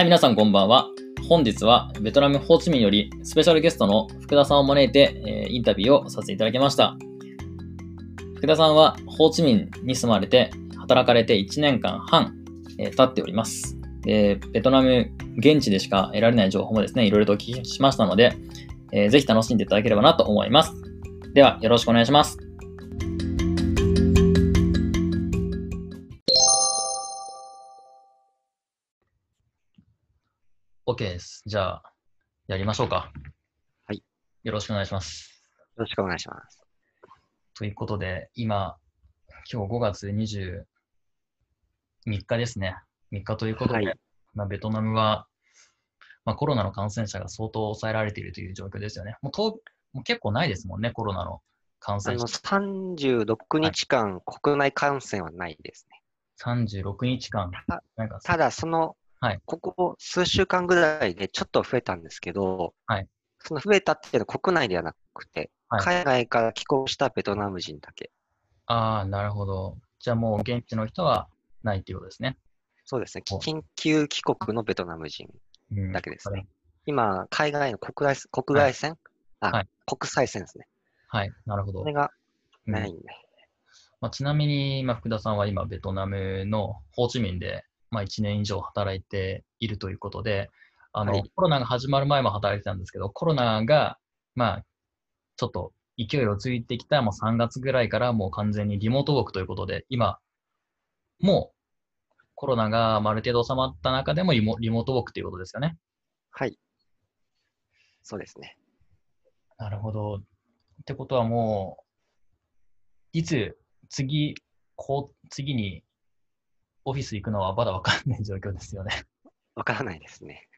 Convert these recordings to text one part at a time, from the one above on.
はい、皆さんこんばんは。本日はベトナムホーチミンよりスペシャルゲストの福田さんを招いて、えーインタビューをさせていただきました。福田さんはホーチミンに住まれて働かれて1年間半、えー経っております。で、ベトナム現地でしか得られない情報もですね、いろいろとお聞きしましたので、えーぜひ楽しんでいただければなと思います。では、よろしくお願いします。OK です。じゃあ、やりましょうか。はい。よろしくお願いします。よろしくお願いします。ということで、今、今日5月23日ですね。3日ということで、はいまあ、ベトナムは、まあ、コロナの感染者が相当抑えられているという状況ですよね。もうともう結構ないですもんね、コロナの感あの、染者。36日間国内感染はないですね。36日間。たただ、そのはい、ここ数週間ぐらいでちょっと増えたんですけど、はいその増えたっていうのは国内ではなくて、はい海外から帰国したベトナム人だけ。ああ、なるほど。じゃあもう現地の人はないっていうことですね。そうですね。お緊急帰国のベトナム人うんだけですね。今、海外の国外国外線、あ、はい国際線ですね。はい、なるほどそれ。がうんないんで。まあ、ちなみに、まあ、福田さんは今、ベトナムのホーチミンで、まあ、1年以上働いているということで、あのはいコロナが始まる前も働いてたんですけど、コロナが、まあ、ちょっと勢いをついてきたもう3月ぐらいからもう完全にリモートウォークということで、今、もうコロナがまあある程度収まった中でもリモリモートウォークということですよね。はい。そうですね。なるほど。ってことはもう、いつ次、こう、次にオフィス行くのはまだわかんない状況ですよね。わからないですね。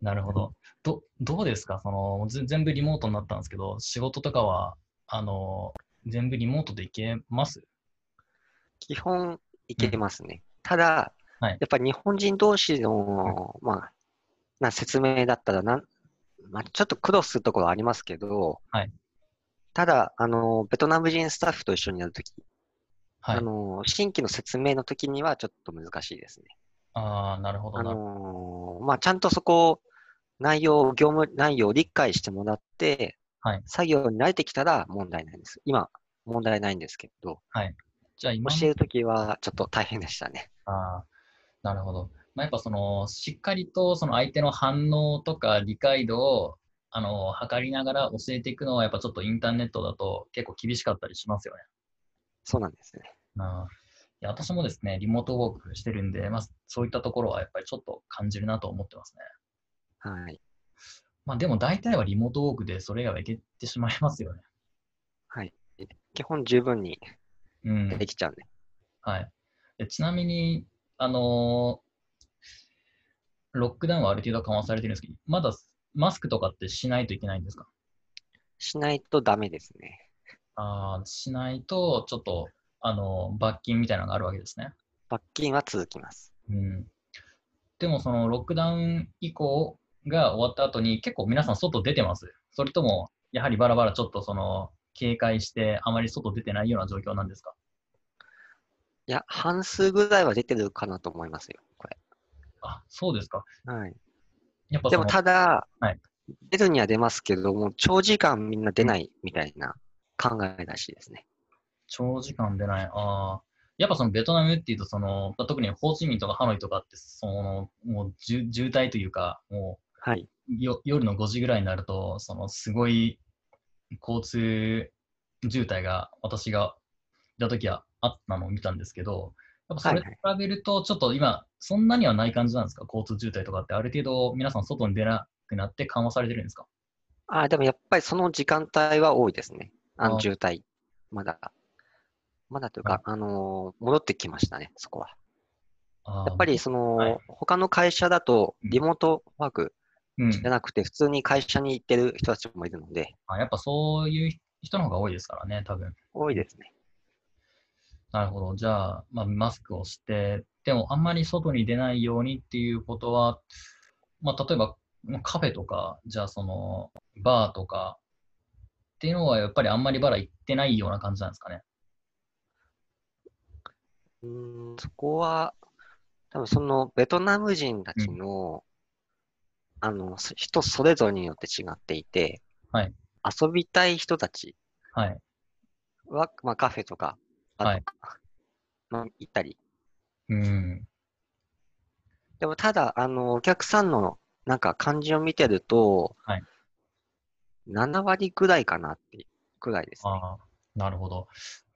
なるほど。ど、どうですか？その、ぜ全部リモートになったんですけど、仕事とかは、あの、全部リモートで行けます？基本いけますね。ただ、はいやっぱり日本人同士の、まあ、な説明だったらなん、まあ、ちょっと苦労するところはありますけど、はいただ、あの、ベトナム人スタッフと一緒にやるとき、はい。あの、新規の説明のときにはちょっと難しいですね。ああ、なるほどあな。の、まあ、ちゃんとそこ、内容、業務内容を理解してもらって、はい作業に慣れてきたら問題ないんです。今、問題ないんですけど、じゃあ今の教えるときはちょっと大変でしたね。ああ、なるほど。まあ、やっぱその、しっかりとその相手の反応とか理解度を、あの、測りながら教えていくのは、やっぱちょっとインターネットだと結構厳しかったりしますよね。そうなんですね。ああいや私もですね、リモートウォークしてるんで、まあ、そういったところはやっぱりちょっと感じるなと思ってますね。はい。まあ、でも大体はリモートウォークでそれ以外はいけてしまいますよね。はい。基本十分にうん。できちゃうんで。はい。でちなみに、あのーロックダウンはある程度緩和されてるんですけど、まだマスクとかってしないといけないんですか？しないとダメですね。ああ、しないと、ちょっと、あの、罰金みたいなのがあるわけですね。罰金は続きます。うん。でも、その、ロックダウン以降が終わった後に、結構皆さん外出てますそれとも、やはりバラバラちょっとその、警戒して、あまり外出てないような状況なんですか？いや、半数ぐらいは出てるかなと思いますよ、こあ、そうですか。れ。はい。やっぱでも、ただ、はい出るには出ますけども、長時間みんな出ないみたいな考えらしいですね。長時間出ない。ああ。やっぱそのベトナムっていうと、その、まあ特にホーチミンとかハノイとかって、その、もう渋渋滞というか、もはい。うよ夜の5時ぐらいになると、そのすごい交通渋滞が私がいた時はあったのを見たんですけど、やっぱそれとはい比べると、ちょっと今、そんなにはない感じなんですか？交通渋滞とかって、ある程度皆さん外に出なくなって緩和されてるんですか？あ、でもやっぱりその時間帯は多いですね。あのあ渋滞。まだ。まだというか、あのー戻ってきましたね、そこは。やっぱりその、はい他の会社だとうんリモートワークうんじゃなくて、普通に会社に行ってる人たちもいるので、あ、やっぱそういう人の方が多いですからね、多分。多いですね。なるほど。じゃあ、まあ、マスクをして、でもあんまり外に出ないようにっていうことは、まあ、例えばまあカフェとか、じゃあその、バーとかっていうのはやっぱりあんまりバラ行ってないような感じなんですかね。うーん、そこは、多分そのベトナム人たちのあの、そ人それぞれによって違っていて、はい遊びたい人たちはい。は、まあ、カフェとか、あとはいまあ、行ったり。うん。でも、ただ、あの、お客さんの、なんか、感じを見てると、はい7割ぐらいかなって、くらいですね。ああ、なるほど。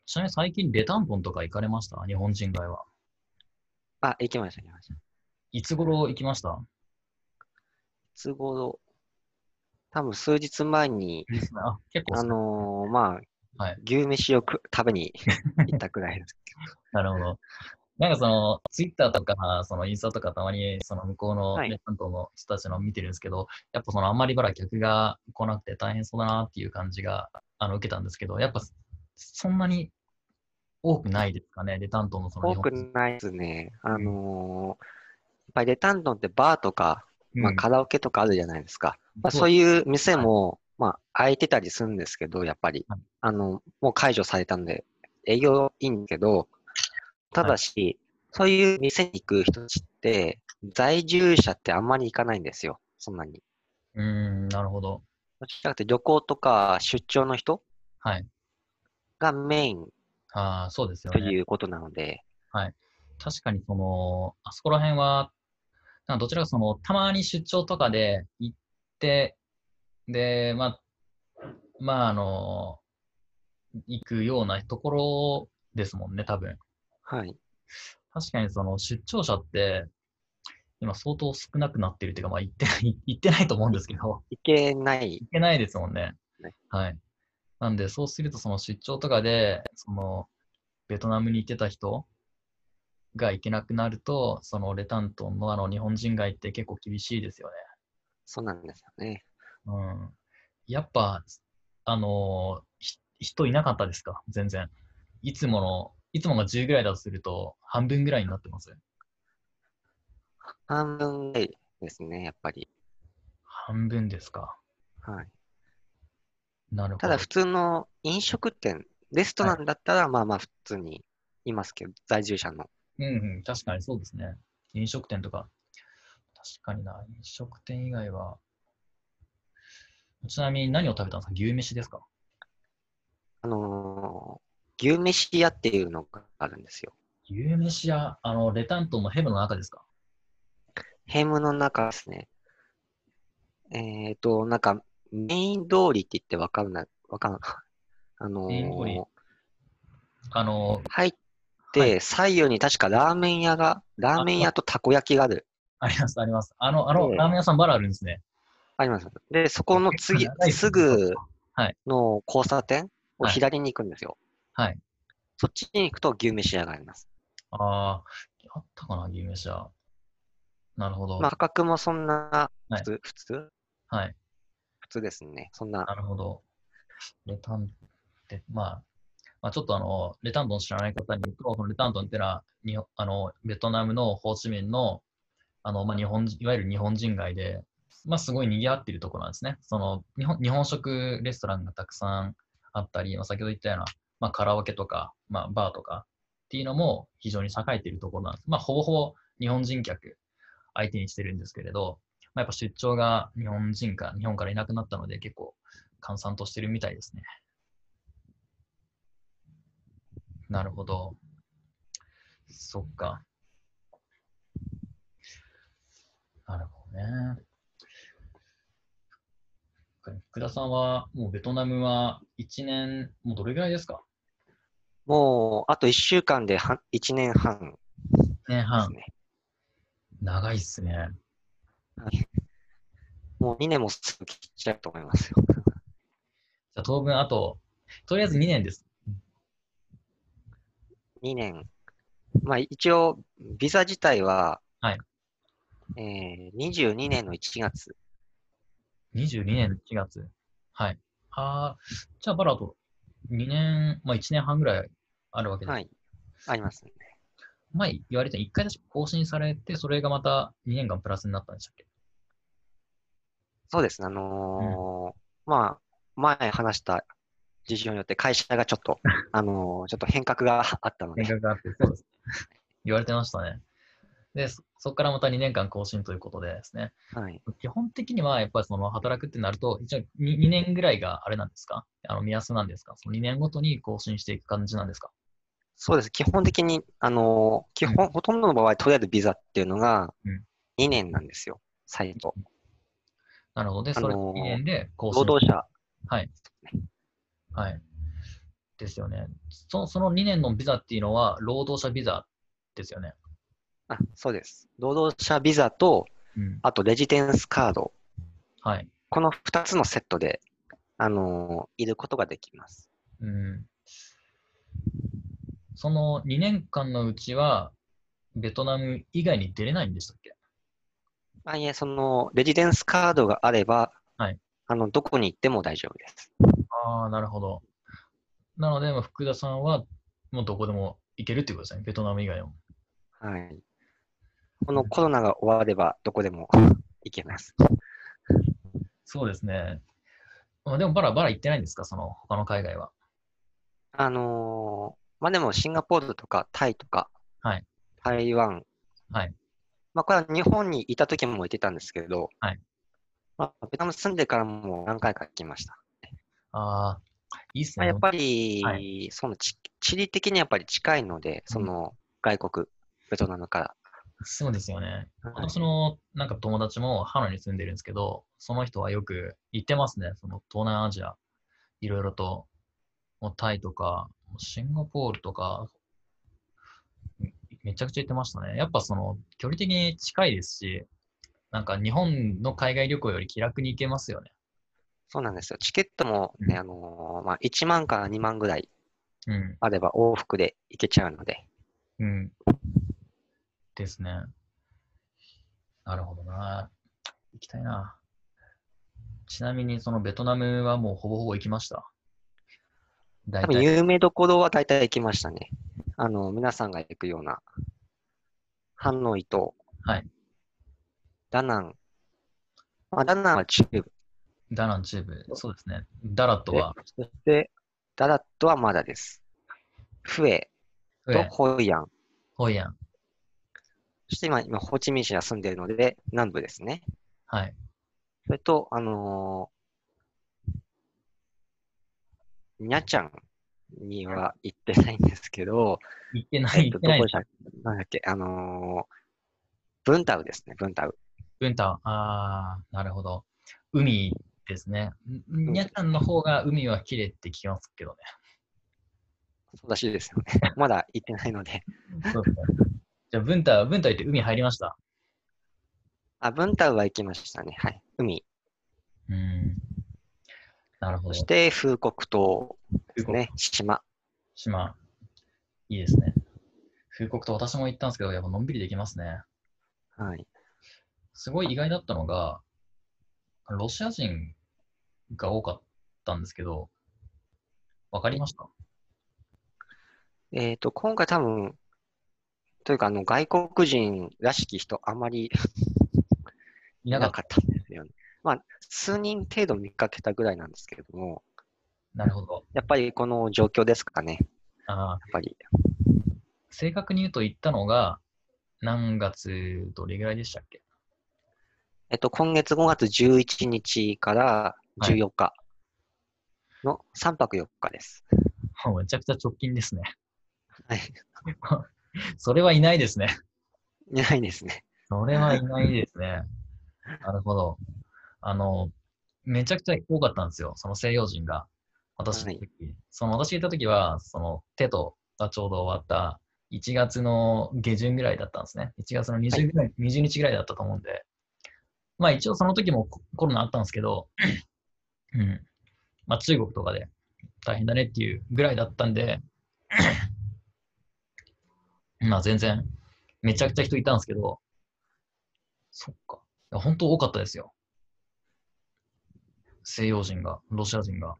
ちなみに最近レタントンとか行かれました？日本人街は。あ、行きました、行きました。いいつ頃行きました？つ頃、多分数日前に、あ、結構あのーまあ、はい牛飯をく食べに行ったくらいです。なるほど。なんかその、ツイッターとか、そのインスタとかたまにその向こうのはい。レタントの人たちの見てるんですけど、やっぱそのあんまりまだ客が来なくて大変そうだなっていう感じがあの受けたんですけど、やっぱそんなに多くないですかね、レタントのその多くないですね。あのーやっぱりレタントンってバーとか、まあ、カラオケとかあるじゃないですか。まあ、そういう店も、まあ、開いてたりするんですけど、やっぱり。はい、あの、もう解除されたんで、営業いいんだけど、ただし、そういう店に行く人たちって、在住者ってあんまり行かないんですよ、そんなに。うーん、なるほど。どちらかと旅行とか出張の人はい。がメインああ、そうですよとね。いうことなので、確かにその、あそこら辺は、どちらかその、たまに出張とかで行って、で、まあ、まあ、あの、行くようなところですもんね、多分。はい。確かにその出張者って、今相当少なくなってるっていうか、まあ行ってない、行ってないと思うんですけど、行けない行けないですもんねね。はい。なんで、そうするとその出張とかで、その、ベトナムに行ってた人が行けなくなると、そのレタントンのあの日本人街って結構厳しいですよね。そうなんですよね。うん。やっぱ、あのひ人いなかったですか？全然。いつもの、いつもが10ぐらいだとすると、半分ぐらいになってます。半分ぐらいですね、やっぱり。半分ですか。はい。なるほど。ただ普通の飲食店、レストランだったら、まあまあ普通にいますけど、在住者の。うんうん、確かにそうですね。飲食店とか。確かにな。飲食店以外は。ちなみに何を食べたんですか？牛飯ですか？あのー牛飯屋っていうのがあるんですよ。牛飯屋、あの、レタントンのヘブの中ですか？ヘムの中ですね。えっ、と、なんか、メイン通りって言ってわかんない、わかんない。あのーあの、入っはて、左右に確かラーメン屋が、ラーメン屋とたこ焼きがある。あります、あります。あの、あの、ええラーメン屋さんバラあるんですね。あります。で、そこの次すぐはいの交差点をはい左に行くんですよ。はい。そっちに行くと牛飯屋があります。ああ、あったかな、牛飯屋。なるほど。まあ、価格もそんな、はい普通、普通はい。普通ですね。そんな、なるほど。レタンって、まあ、まあ、ちょっとあの、レタントン知らない方に言うと、そのレタントンっていうのは、にあのベトナムのホーチミンの、あの、まあ、日本人、いわゆる日本人街で、まあ、すごい賑わっているところなんですね。その、日本日本食レストランがたくさんあったり、まあ、先ほど言ったような、まあ、カラオケとか、まあ、バーとかっていうのも非常に栄えているところなんです。まあ、ほぼほぼ日本人客相手にしてるんですけれど、まあ、やっぱ出張が日本人か、日本からいなくなったので、結構閑散としてるみたいですね。なるほど。そっか。なるほどね。福田さんは、もうベトナムは1年、もうどれぐらいですか？もう、あと1週間では1年半 ?1 年半。ね。長いっすね。もう2年もすぐ切っちゃうと思いますよ。じゃあ当分あと、とりあえず2年です。2年。まあ一応、ビザ自体は、はいえー、22年の1月。22年1月。はい。ああ、じゃあバラと2年、まあ1年半ぐらいあるわけです。はい。ありますね。前言われた1回確か更新されて、それがまた2年間プラスになったんでしたっけ？そうですね。あのーまあ、前話した事情によって会社がちょっと、あのーちょっと変革があったので、変革があって、そうです。言われてましたね。で、そそこからまた2年間更新ということでですね。はい。基本的にはやっぱりその働くってなると、一応 2, 2年ぐらいがあれなんですか？あの目安なんですか？その2年ごとに更新していく感じなんですか？そうです。基本的に、あのー基本、うんほとんどの場合、とりあえずビザっていうのがうん2年なんですよ。最後。なるほど。で、あそれのー2年で。労働者。はい。はい。ですよね。そその2年のビザっていうのは、労働者ビザですよね。あ、そうです。労働者ビザと、うん。あとレジデンスカード。はい。この2つのセットで、あのーいることができます。うん。その2年間のうちは、ベトナム以外に出れないんでしたっけ？あいえ、その、レジデンスカードがあれば、はいあの、どこに行っても大丈夫です。ああ、なるほど。なので、まあ福田さんはもうどこでも行けるってことですね。ベトナム以外も。はい。このコロナが終われば、どこでも 行けます。そうですね。まあ、でも、バラバラ行ってないんですか？その他の海外は。あのーまあ、でも、シンガポールとか、タイとか、はい台湾、はい。まあ、これは日本にいた時も行ってたんですけど、はいまあ、ベトナム住んでからも何回か行きました。ああ、いいっすまあ、ね。やっぱり、はその地地理的にやっぱり近いので、その外国、ベトナムかそうですよね。私のなんか友達もハノイに住んでるんですけど、その人はよく行ってますね。その東南アジア、いろいろと、もうタイとか、シンガポールとか、めめちゃくちゃ行ってましたね。やっぱその距離的に近いですし、なんか日本の海外旅行より気楽に行けますよね。そうなんですよ。チケットもね、うんあのーまあ、1万から2万ぐらいうん。あれば往復で行けちゃうので、うん。ですね。なるほどな。行きたいな。ちなみに、そのベトナムはもうほぼほぼ行きました？大体。多分有名どころは大体行きましたね。あの、皆さんが行くような、ハノイと、はい。ダナン、まあ、ダナンは中部ダナン中部。そうですね。ダラットでは、、そして、ダラットはまだです。フエと上、ホイアン。ホイアン。そして今、今、ホーチミン市に住んでいるので、南部ですね。はい。それと、あのーニャチャンには行ってないんですけど、行ってない、えっと、行ってないどこで。したっけ？なんだっけ、あのーブンタウですね、ブンタウ。ブンタウ。あー、なるほど。海ですね。んニャタンの方が海は綺麗って聞きますけどね。そうらしいですよね。まだ行ってないので。そうですね。じゃあ、ブンタウ、ブンタウ行って海入りました？あ、ブンタウは行きましたね。はい。海。うん。なるほど。そして、風国島です風ね。島。島、いいですね。風国と私も行ったんですけど、やっぱのんびりできますね。はい。すごい意外だったのが、ロシア人が多かったんですけど、わかりました？えっと、今回多分、というか、あの、外国人らしき人、あまりいなかった。まあ、数人程度見かけたぐらいなんですけれども、なるほど。やっぱりこの状況ですかね。あーやっぱり。正確に言うと行ったのが、何月どれぐらいでしたっけ？えっと、今月5月11日から14日の3泊4日です。も うめちゃくちゃ直近ですね。はい。それはいないですね。いないですね。それはいないですね。なるほど。あの、めちゃくちゃ多かったんですよ。その西洋人が。私の時、その私がいた時は、そのテトがちょうど終わった1月の下旬ぐらいだったんですね。1月の20ぐらい、20日ぐらいだったと思うんで。まあ一応その時もココロナあったんですけど、うん。まあ中国とかで大変だねっていうぐらいだったんで、まあ全然めちゃくちゃ人いたんですけど、そっか。本当多かったですよ。西洋人が、ロシア人が。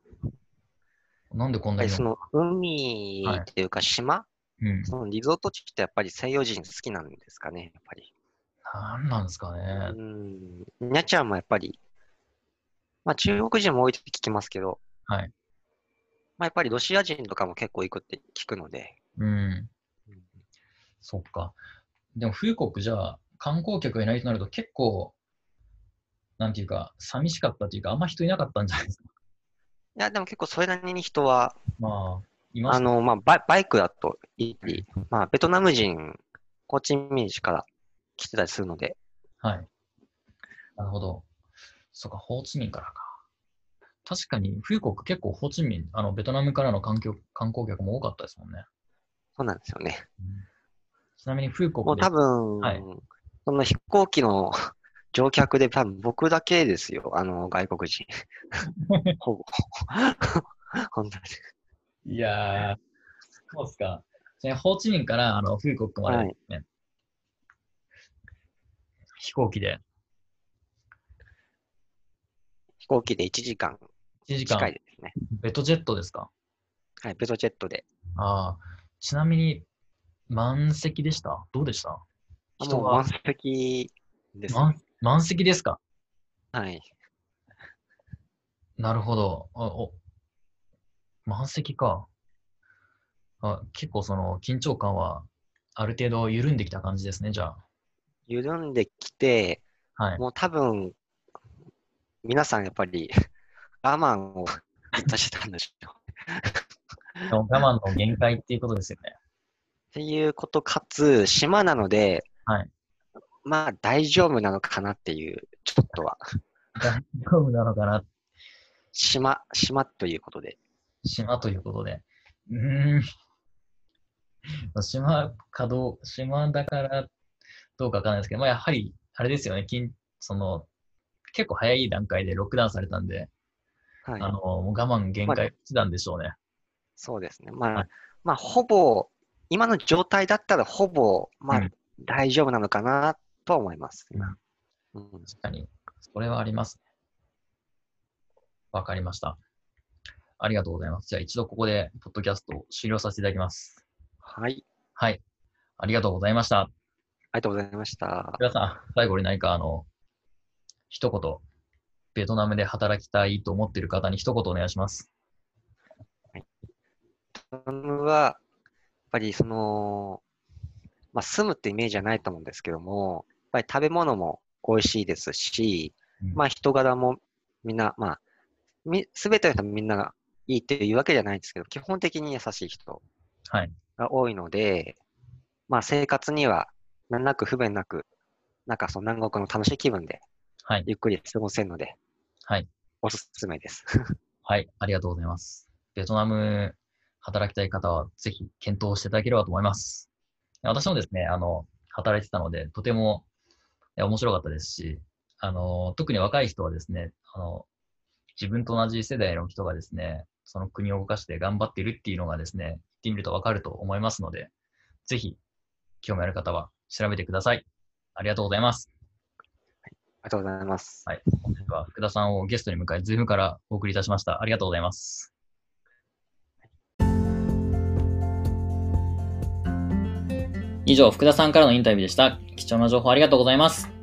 なんでこんなにその海っていうか島、うん。そのリゾート地ってやっぱり西洋人好きなんですかね、やっぱり。なんなんですかね。うん。にゃちゃんもやっぱり、まあ中国人も多いって聞きますけど、はい。まあやっぱりロシア人とかも結構行くって聞くので、うん。うんそっか。でも、風国じゃあ、観光客がいないとなると結構、なんていうか、寂しかったというか、あんま人いなかったんじゃないですか。いや、でも結構それなりに人は、まあ、いま。あの、まあバイ、バイクだといいり、まあ、ベトナム人、ホーチミン市から来てたりするので、はい。なるほど。そうか、ホーチミンからか。確かに、風国結構ホーチミン、あの、ベトナムからの観光観光客も多かったですもんね。そうなんですよね。ちなみに、風国でもう多、分、はいその飛行機の乗客で多分僕だけですよ、あの外国人。ほぼ。本当に。いやー、そうっすか。ホーチミンからあの風国まで、ね飛行機で飛行機で1時間1時間近い、ですね。ベトジェットですか？はい、ベトジェットで。ああ、ちなみに満席でした？どうでした？人もうが満席です。満満席ですか？はい。なるほど。あお満席か。あ結構その緊張感はある程度緩んできた感じですね、じゃ緩んできて、あ。はい。もう多分、皆さんやっぱり 我慢をずっとしてたんでしょう。我慢の限界っていうことですよね。っていうことかつ、島なので、はいまあ大丈夫なのかなっていう、ちょっとは。大丈夫なのかな島、島ということで。島ということで。うーん。島かどう、島だからどうかわかんないですけど、まあ、やはり、あれですよね、近その、結構早い段階でロックダウンされたんで、はい。あの、もう我慢限界したんでしょうね。そうですね。まあ、はいまあ、ほぼ、今の状態だったらほぼ、まあ、うん大丈夫なのかなとは思います。今うん確かに、それはありますね。わかりました。ありがとうございます。じゃあ一度ここで、ポッドキャストを終了させていただきます。はい。はい。ありがとうございました。ありがとうございました。皆さん、最後に何かあの、一言、ベトナムで働きたいと思っている方に一言お願いします。ベトナムは、やっぱりその、まあ、住むってイメージじゃないと思うんですけども、ぱり食べ物も美味しいですし、うんまあ人柄もみんな、まあ、み、すべての人みんながいいっていうわけじゃないんですけど、基本的に優しい人はい。が多いので、まあ生活には何なく不便なく、なんかその南国の楽しい気分ではい。ゆっくり過ごせるので、はい。おすすめです。はい。ありがとうございます。ベトナム働きたい方はぜひ検討していただければと思います。私もですね、あの、働いてたので、とてもえ面白かったですし、あの、特に若い人はですね、あの、自分と同じ世代の人がですね、その国を動かして頑張っているっていうのがですね、言ってみるとわかると思いますので、ぜひ、興味ある方は調べてください。ありがとうございます。ありがとうございます。はい。本日は福田さんをゲストに迎え、ズームからお送りいたしました。ありがとうございます。以上、福田さんからのインタビューでした。貴重な情報ありがとうございます。